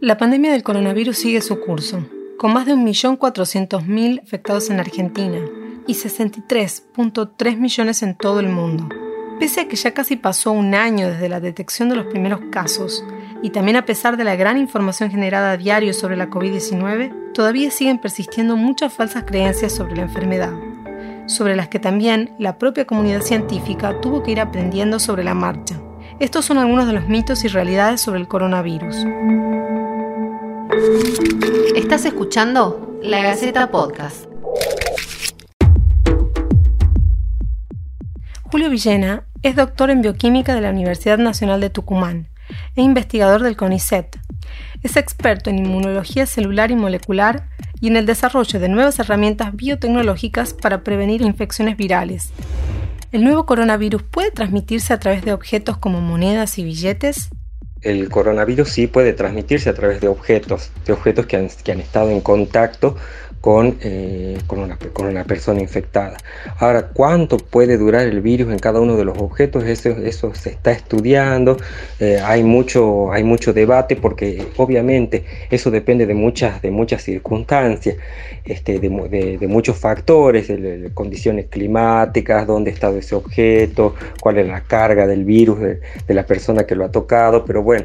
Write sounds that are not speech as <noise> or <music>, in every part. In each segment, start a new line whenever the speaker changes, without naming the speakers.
La pandemia del coronavirus sigue su curso, con más de 1.400.000 afectados en Argentina y 63.3 millones en todo el mundo. Pese a que ya casi pasó un año desde la detección de los primeros casos, y también a pesar de la gran información generada a diario sobre la COVID-19, todavía siguen persistiendo muchas falsas creencias sobre la enfermedad, sobre las que también la propia comunidad científica tuvo que ir aprendiendo sobre la marcha. Estos son algunos de los mitos y realidades sobre el coronavirus.
Estás escuchando La Gaceta Podcast.
Julio Villena es doctor en bioquímica de la Universidad Nacional de Tucumán e investigador del CONICET. Es experto en inmunología celular y molecular y en el desarrollo de nuevas herramientas biotecnológicas para prevenir infecciones virales. ¿El nuevo coronavirus puede transmitirse a través de objetos como monedas y billetes?
El coronavirus sí puede transmitirse a través de objetos, de objetos que han, que han estado en contacto con, eh, con, una, con, una, persona infectada. Ahora, ¿cuánto puede durar el virus en cada uno de los objetos? Eso, eso se está estudiando, eh, hay, mucho, hay mucho debate porque obviamente eso depende de muchas, de muchas circunstancias, este, de, de, muchos factores, condiciones climáticas, dónde está ese objeto, cuál es la carga del virus de, la persona que lo ha tocado, pero bueno,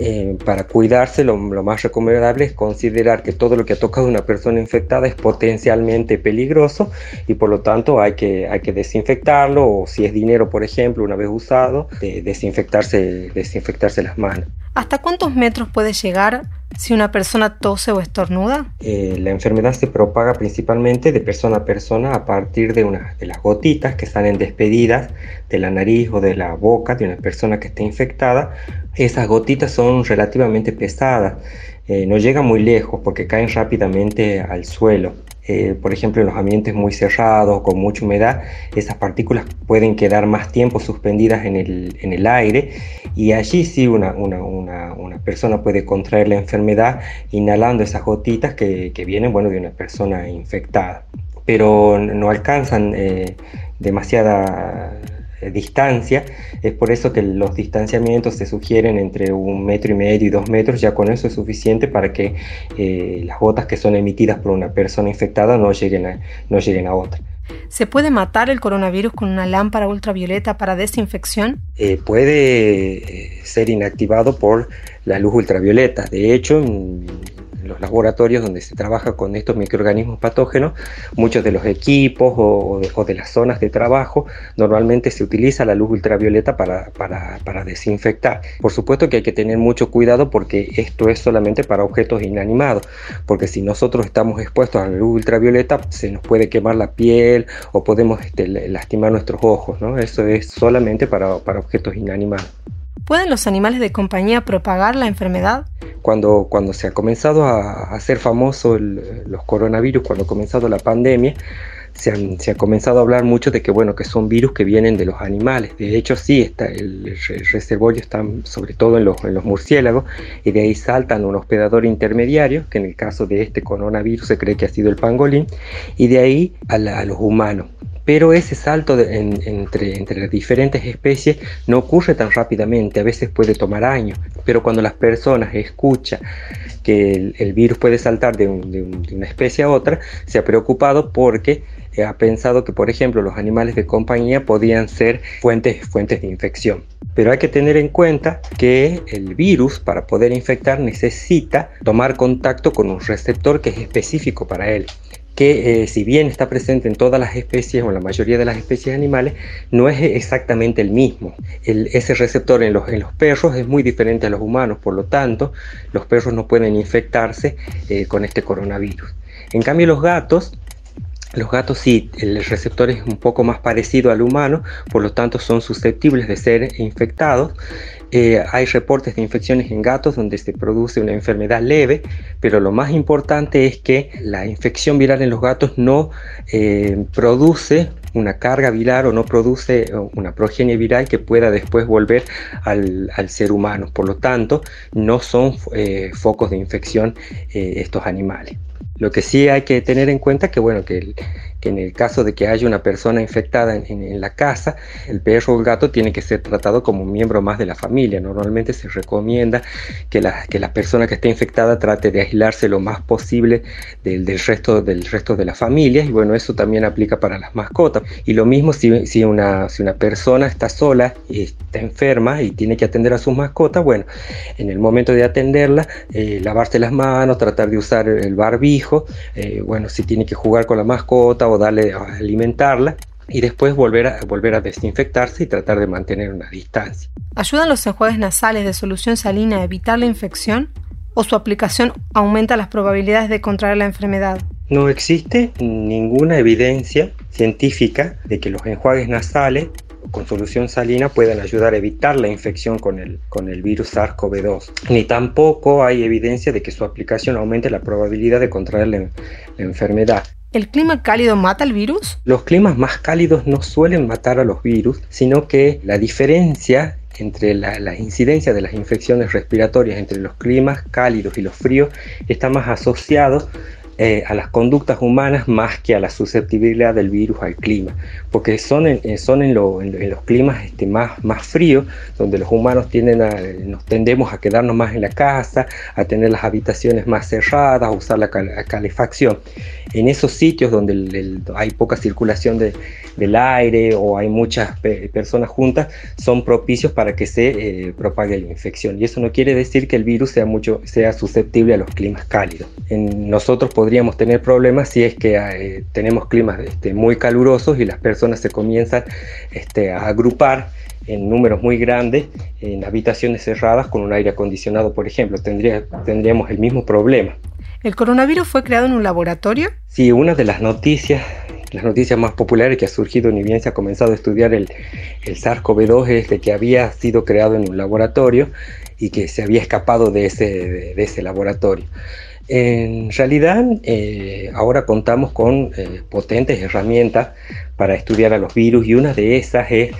eh, para cuidarse lo, lo más recomendable es considerar que todo lo que ha tocado una persona infectada es potencialmente peligroso y por lo tanto hay que, hay que desinfectarlo o si es dinero, por ejemplo, una vez usado, de desinfectarse, desinfectarse las manos.
¿Hasta cuántos metros puede llegar si una persona tose o estornuda?
Eh, la enfermedad se propaga principalmente de persona a persona a partir de, una, de las gotitas que salen despedidas de la nariz o de la boca de una persona que esté infectada. Esas gotitas son relativamente pesadas eh, no llegan muy lejos porque caen rápidamente al suelo. Eh, por ejemplo, en los ambientes muy cerrados, con mucha humedad, esas partículas pueden quedar más tiempo suspendidas en el, en el aire y allí sí una, una, una, una, persona puede contraer la enfermedad inhalando esas gotitas que, que vienen bueno, de una persona infectada. Pero no alcanzan eh, demasiada distancia. Es por eso que los distanciamientos se sugieren entre un metro y medio y dos metros. Ya con eso es suficiente para que eh, las gotas que son emitidas por una persona infectada no lleguen a, no lleguen a otra.
¿Se puede matar el coronavirus con una lámpara ultravioleta para desinfección?
Eh, puede ser inactivado por la luz ultravioleta. De hecho, los laboratorios donde se trabaja con estos microorganismos patógenos, muchos de los equipos o, de las zonas de trabajo, normalmente se utiliza la luz ultravioleta para, desinfectar. Por supuesto que hay que tener mucho cuidado porque esto es solamente para objetos inanimados, porque si nosotros estamos expuestos a la luz ultravioleta, se nos puede quemar la piel o podemos este, lastimar nuestros ojos. Eso es solamente para, para objetos inanimados.
¿Pueden los animales de compañía propagar la enfermedad?
Cuando, cuando se ha comenzado a hacer famoso el, los coronavirus, cuando ha comenzado la pandemia, se, han, se, ha comenzado a hablar mucho de que, bueno, que son virus que vienen de los animales. De hecho, sí, está, el, el reservorio está sobre todo en los, en los, murciélagos y de ahí saltan un hospedador intermediario, que en el caso de este coronavirus se cree que ha sido el pangolín, y de ahí a, la, a los humanos pero ese salto entre, las diferentes especies no ocurre tan rápidamente, a veces puede tomar años, pero cuando las personas escuchan que el, virus puede saltar de, un, de, un, de, una especie a otra, se ha preocupado porque eh, ha pensado que, por ejemplo, los animales de compañía podían ser fuentes de infección. Pero hay que tener en cuenta que el virus, para poder infectar, necesita tomar contacto con un receptor que es específico para él que eh, si bien está presente en todas las especies o en la mayoría de las especies animales, no es exactamente el mismo. Ese receptor en los, en los, perros es muy diferente a los humanos, por lo tanto, los perros no pueden infectarse eh, con este coronavirus. En cambio, los gatos los gatos sí, el receptor es un poco más parecido al humano, por lo tanto son susceptibles de ser infectados. Eh, hay reportes de infecciones en gatos donde se produce una enfermedad leve, pero lo más importante es que la infección viral en los gatos no eh, produce una carga viral o no produce eh, una progenie viral que pueda después volver al, ser humano. Por lo tanto, no son focos de infección estos animales. Lo que sí hay que tener en cuenta que, bueno, que, en el caso de que haya una persona infectada en, la casa, el perro o el gato tiene que ser tratado como un miembro más de la familia Normalmente se recomienda que la, que persona que esté infectada trate de aislarse lo más posible del, resto, del resto de la familia y bueno, eso también aplica para las mascotas. Y lo mismo si, si, una, si una persona está sola y está enferma y tiene que atender a sus mascotas, bueno, en el momento de atenderla, eh, lavarse las manos, tratar de usar el barbijo, eh, bueno, si tiene que jugar con la mascota o darle alimentarla, y después volver a, volver a desinfectarse y tratar de mantener una distancia.
¿Ayudan los enjuagues nasales de solución salina a evitar la infección? ¿O su aplicación aumenta las probabilidades de contraer la enfermedad?
No existe ninguna evidencia científica de que los enjuagues nasales con solución salina puedan ayudar a evitar la infección con el, con el virus SARS-CoV-2. Ni tampoco hay evidencia de que su aplicación aumente la probabilidad de contraer la enfermedad.
¿El clima cálido mata al virus?
Los climas más cálidos no suelen matar a los virus, sino que la diferencia entre la, incidencia de las infecciones respiratorias entre los climas cálidos y los fríos está más asociado eh, a las conductas humanas más que a la susceptibilidad del virus al clima, porque son en, son en, los climas este, más, más fríos, donde los humanos tienden a, nos tendemos a quedarnos más en la casa, a tener las habitaciones más cerradas, a usar la, calefacción. En esos sitios donde hay poca circulación del aire o hay muchas personas juntas, son propicios para que se eh, propague la infección. Y eso no quiere decir que el virus sea, mucho, sea susceptible a los climas cálidos. En nosotros podemos podríamos tener problemas si es que eh, tenemos climas este, muy calurosos y las personas se comienzan este, a agrupar en números muy grandes en habitaciones cerradas con un aire acondicionado, por ejemplo. Tendría, tendríamos el mismo problema.
¿El coronavirus fue creado en un laboratorio?
Sí, una de las noticias las noticias más populares que ha surgido ni bien se ha comenzado a estudiar el, el SARS-CoV-2 es de que había sido creado en un laboratorio y que se había escapado de ese, de ese laboratorio. En realidad, eh, ahora contamos con eh, potentes herramientas para estudiar a los virus y una de esas es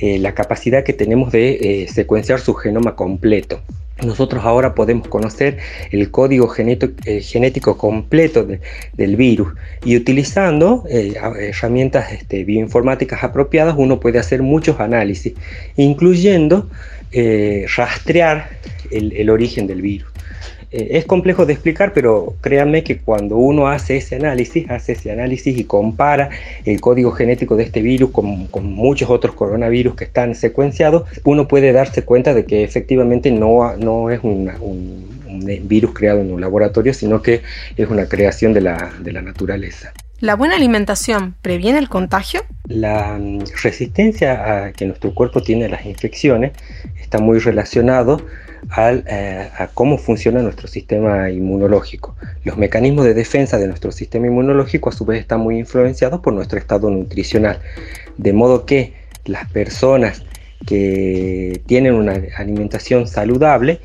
eh, la capacidad que tenemos de secuenciar su genoma completo. Nosotros ahora podemos conocer el código genético completo del virus y utilizando herramientas este, bioinformáticas apropiadas uno puede hacer muchos análisis, incluyendo rastrear el origen del virus. Eh, es complejo de explicar, pero créanme que cuando uno hace ese análisis, hace ese análisis y compara el código genético de este virus con, muchos otros coronavirus que están secuenciados, uno puede darse cuenta de que efectivamente no, no es un, virus creado en un laboratorio, sino que es una creación de la, de la naturaleza.
¿La buena alimentación previene el contagio?
La mm, resistencia que nuestro cuerpo tiene a las infecciones está muy relacionado eh, a cómo funciona nuestro sistema inmunológico. Los mecanismos de defensa de nuestro sistema inmunológico a su vez están muy influenciados por nuestro estado nutricional, de modo que las personas que tienen una alimentación saludable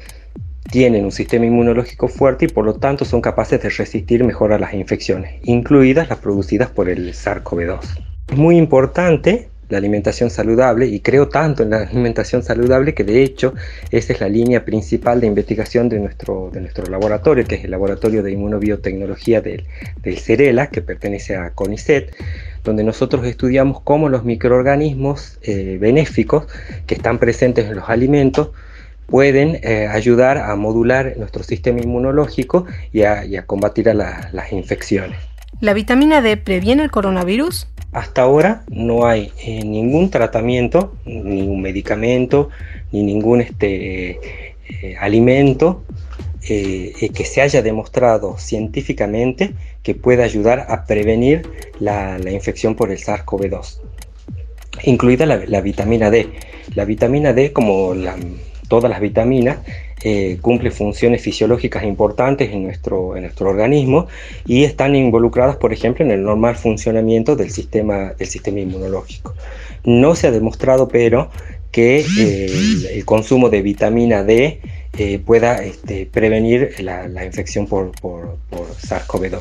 tienen un sistema inmunológico fuerte y por lo tanto son capaces de resistir mejor a las infecciones, incluidas las producidas por el SARS-CoV-2. Es muy importante la alimentación saludable y creo tanto en la <laughs> alimentación saludable que de hecho esa es la línea principal de investigación de nuestro, de nuestro laboratorio, que es el Laboratorio de Inmunobiotecnología del, del CERELA, que pertenece a CONICET, donde nosotros estudiamos cómo los microorganismos eh, benéficos que están presentes en los alimentos pueden eh, ayudar a modular nuestro sistema inmunológico y a, combatir a las infecciones.
¿La vitamina D previene el coronavirus?
Hasta ahora no hay eh, ningún tratamiento, ningún medicamento, ni ningún este, eh, alimento eh, que se haya demostrado científicamente que pueda ayudar a prevenir la, infección por el SARS-CoV-2, incluida la, vitamina D. La vitamina D, como todas las vitaminas, eh, cumple funciones fisiológicas importantes en nuestro, en nuestro organismo y están involucradas, por ejemplo, en el normal funcionamiento del sistema, del sistema inmunológico. No se ha demostrado, pero, que eh, el, consumo de vitamina D eh, pueda este, prevenir la, infección por, por, por SARS-CoV-2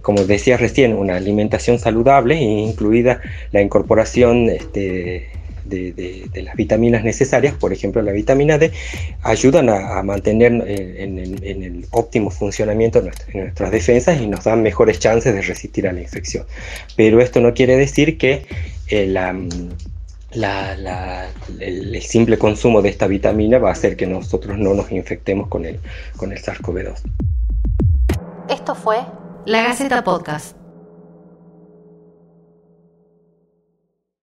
como decía recién, una alimentación saludable, incluida la incorporación este, de, las vitaminas necesarias, por ejemplo la vitamina D, ayudan a, mantener en, el óptimo funcionamiento de nuestras defensas y nos dan mejores chances de resistir a la infección. Pero esto no quiere decir que eh, la, el, simple consumo de esta vitamina va a hacer que nosotros no nos infectemos con el, con el SARS-CoV-2.
Esto fue La Gaceta Podcast.